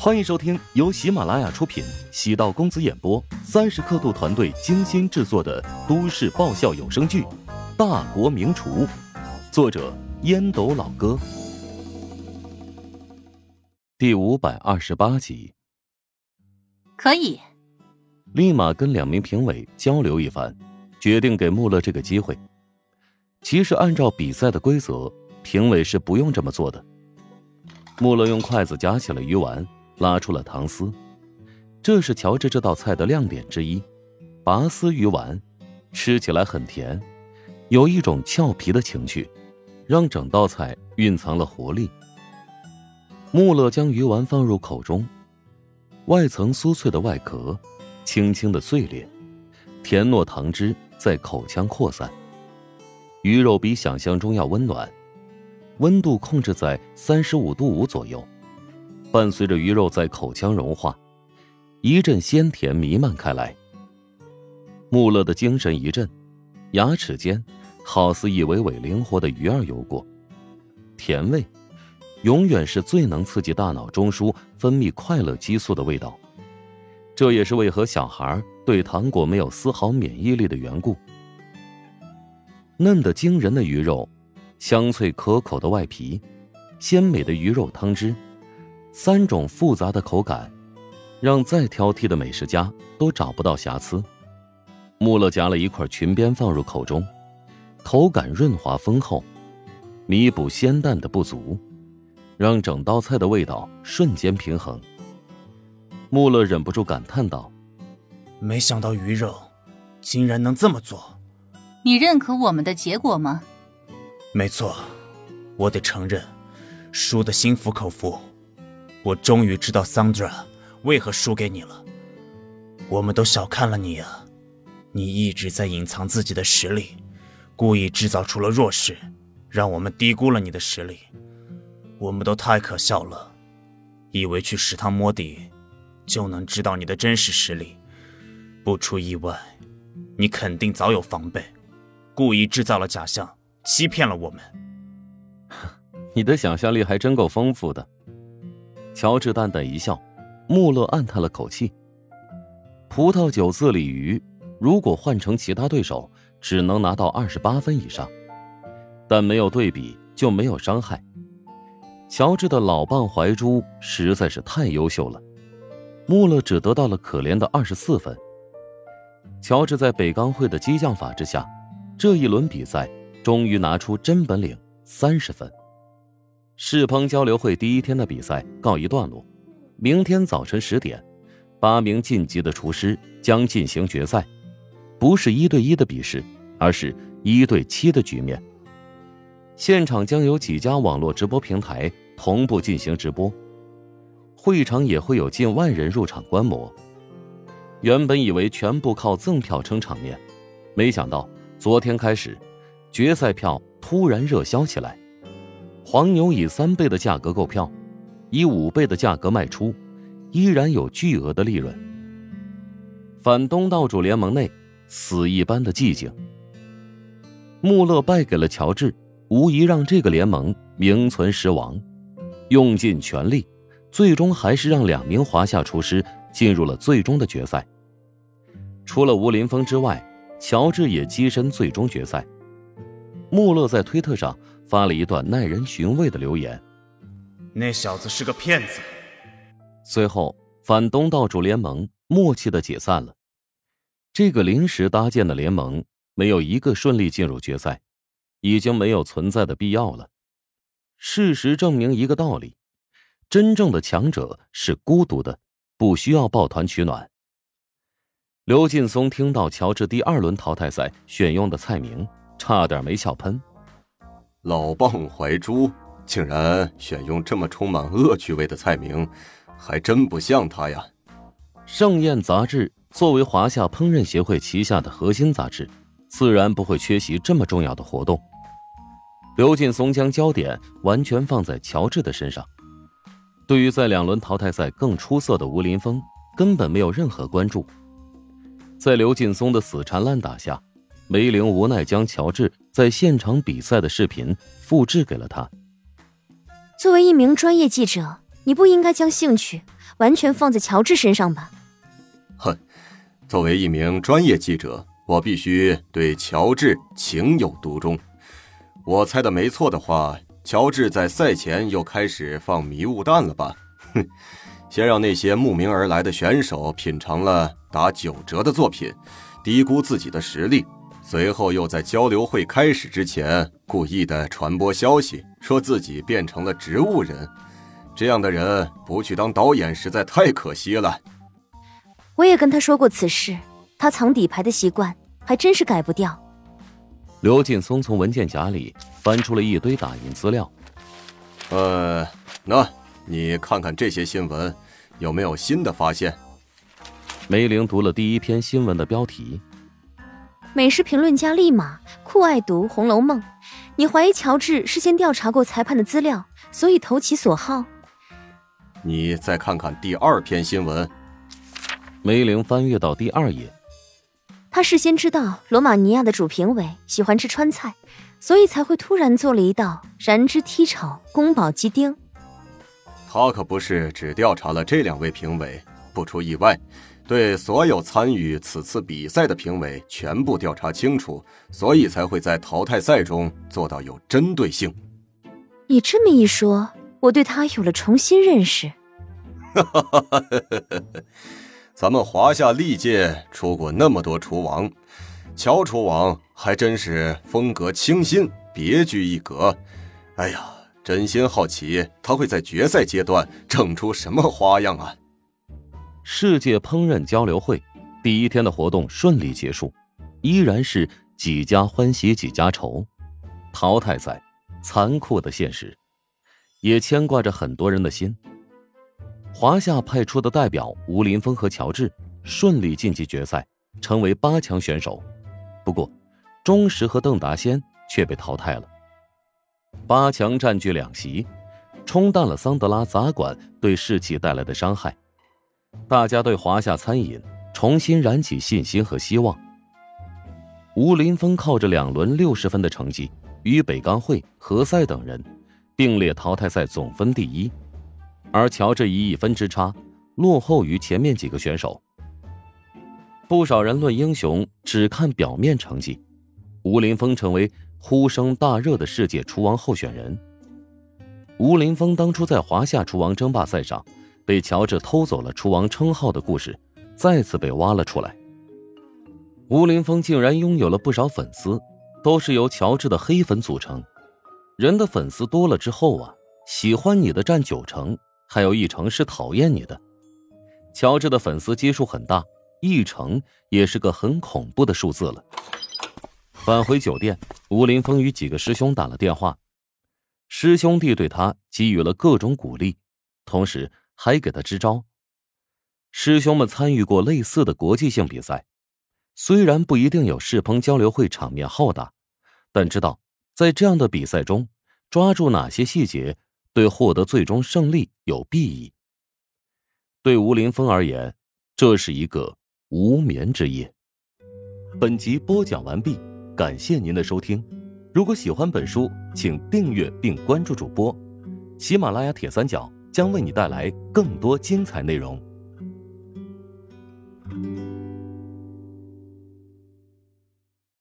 欢迎收听由喜马拉雅出品、喜道公子演播、三十刻度团队精心制作的都市爆笑有声剧《大国名厨》，作者烟斗老哥，第五百二十八集。可以，立马跟两名评委交流一番，决定给穆勒这个机会。其实按照比赛的规则，评委是不用这么做的。穆勒用筷子夹起了鱼丸。拉出了糖丝，这是乔治这道菜的亮点之一。拔丝鱼丸，吃起来很甜，有一种俏皮的情趣，让整道菜蕴藏了活力。穆勒将鱼丸放入口中，外层酥脆的外壳，轻轻的碎裂，甜糯糖汁在口腔扩散。鱼肉比想象中要温暖，温度控制在三十五度五左右。伴随着鱼肉在口腔融化，一阵鲜甜弥漫开来。穆勒的精神一振，牙齿间好似一尾尾灵活的鱼儿游过。甜味，永远是最能刺激大脑中枢分泌快乐激素的味道。这也是为何小孩对糖果没有丝毫免疫力的缘故。嫩得惊人的鱼肉，香脆可口的外皮，鲜美的鱼肉汤汁。三种复杂的口感，让再挑剔的美食家都找不到瑕疵。穆勒夹了一块裙边放入口中，口感润滑丰厚，弥补鲜淡的不足，让整道菜的味道瞬间平衡。穆勒忍不住感叹道：“没想到鱼肉竟然能这么做。”你认可我们的结果吗？没错，我得承认，输得心服口服。我终于知道桑德拉为何输给你了。我们都小看了你啊！你一直在隐藏自己的实力，故意制造出了弱势，让我们低估了你的实力。我们都太可笑了，以为去食堂摸底就能知道你的真实实力。不出意外，你肯定早有防备，故意制造了假象，欺骗了我们。你的想象力还真够丰富的。乔治淡淡一笑，穆勒暗叹了口气。葡萄酒自鲤鱼，如果换成其他对手，只能拿到二十八分以上，但没有对比就没有伤害。乔治的老蚌怀珠实在是太优秀了，穆勒只得到了可怜的二十四分。乔治在北钢会的激将法之下，这一轮比赛终于拿出真本领，三十分。世烹交流会第一天的比赛告一段落，明天早晨十点，八名晋级的厨师将进行决赛，不是一对一的比试，而是一对七的局面。现场将有几家网络直播平台同步进行直播，会场也会有近万人入场观摩。原本以为全部靠赠票撑场面，没想到昨天开始，决赛票突然热销起来。黄牛以三倍的价格购票，以五倍的价格卖出，依然有巨额的利润。反东道主联盟内死一般的寂静。穆勒败给了乔治，无疑让这个联盟名存实亡。用尽全力，最终还是让两名华夏厨师进入了最终的决赛。除了吴林峰之外，乔治也跻身最终决赛。穆勒在推特上。发了一段耐人寻味的留言：“那小子是个骗子。”随后，反东道主联盟默契的解散了。这个临时搭建的联盟没有一个顺利进入决赛，已经没有存在的必要了。事实证明一个道理：真正的强者是孤独的，不需要抱团取暖。刘劲松听到乔治第二轮淘汰赛选用的菜名，差点没笑喷。老蚌怀珠，竟然选用这么充满恶趣味的菜名，还真不像他呀！盛宴杂志作为华夏烹饪协会旗下的核心杂志，自然不会缺席这么重要的活动。刘劲松将焦点完全放在乔治的身上，对于在两轮淘汰赛更出色的吴林峰，根本没有任何关注。在刘劲松的死缠烂打下。梅玲无奈将乔治在现场比赛的视频复制给了他。作为一名专业记者，你不应该将兴趣完全放在乔治身上吧。哼，作为一名专业记者，我必须对乔治情有独钟。我猜的没错的话，乔治在赛前又开始放迷雾弹了吧？哼，先让那些慕名而来的选手品尝了打九折的作品，低估自己的实力。随后又在交流会开始之前故意的传播消息，说自己变成了植物人。这样的人不去当导演实在太可惜了。我也跟他说过此事，他藏底牌的习惯还真是改不掉。刘劲松从文件夹里翻出了一堆打印资料。呃，那你看看这些新闻，有没有新的发现？梅玲读了第一篇新闻的标题。美食评论家立马酷爱读《红楼梦》，你怀疑乔治事先调查过裁判的资料，所以投其所好。你再看看第二篇新闻。梅玲翻阅到第二页，他事先知道罗马尼亚的主评委喜欢吃川菜，所以才会突然做了一道燃脂踢炒宫保鸡丁。他可不是只调查了这两位评委，不出意外。对所有参与此次比赛的评委全部调查清楚，所以才会在淘汰赛中做到有针对性。你这么一说，我对他有了重新认识。咱们华夏历届出过那么多厨王，乔厨王还真是风格清新，别具一格。哎呀，真心好奇他会在决赛阶段整出什么花样啊！世界烹饪交流会第一天的活动顺利结束，依然是几家欢喜几家愁。淘汰赛，残酷的现实，也牵挂着很多人的心。华夏派出的代表吴林峰和乔治顺利晋级决赛，成为八强选手。不过，钟石和邓达先却被淘汰了。八强占据两席，冲淡了桑德拉砸馆对士气带来的伤害。大家对华夏餐饮重新燃起信心和希望。吴林峰靠着两轮六十分的成绩，与北钢会、何塞等人并列淘汰赛总分第一，而乔治以一分之差落后于前面几个选手。不少人论英雄只看表面成绩，吴林峰成为呼声大热的世界厨王候选人。吴林峰当初在华夏厨王争霸赛上。被乔治偷走了厨王称号的故事，再次被挖了出来。吴林峰竟然拥有了不少粉丝，都是由乔治的黑粉组成。人的粉丝多了之后啊，喜欢你的占九成，还有一成是讨厌你的。乔治的粉丝基数很大，一成也是个很恐怖的数字了。返回酒店，吴林峰与几个师兄打了电话，师兄弟对他给予了各种鼓励，同时。还给他支招。师兄们参与过类似的国际性比赛，虽然不一定有世鹏交流会场面浩大，但知道在这样的比赛中抓住哪些细节，对获得最终胜利有裨益。对吴林峰而言，这是一个无眠之夜。本集播讲完毕，感谢您的收听。如果喜欢本书，请订阅并关注主播。喜马拉雅铁三角。将为你带来更多精彩内容。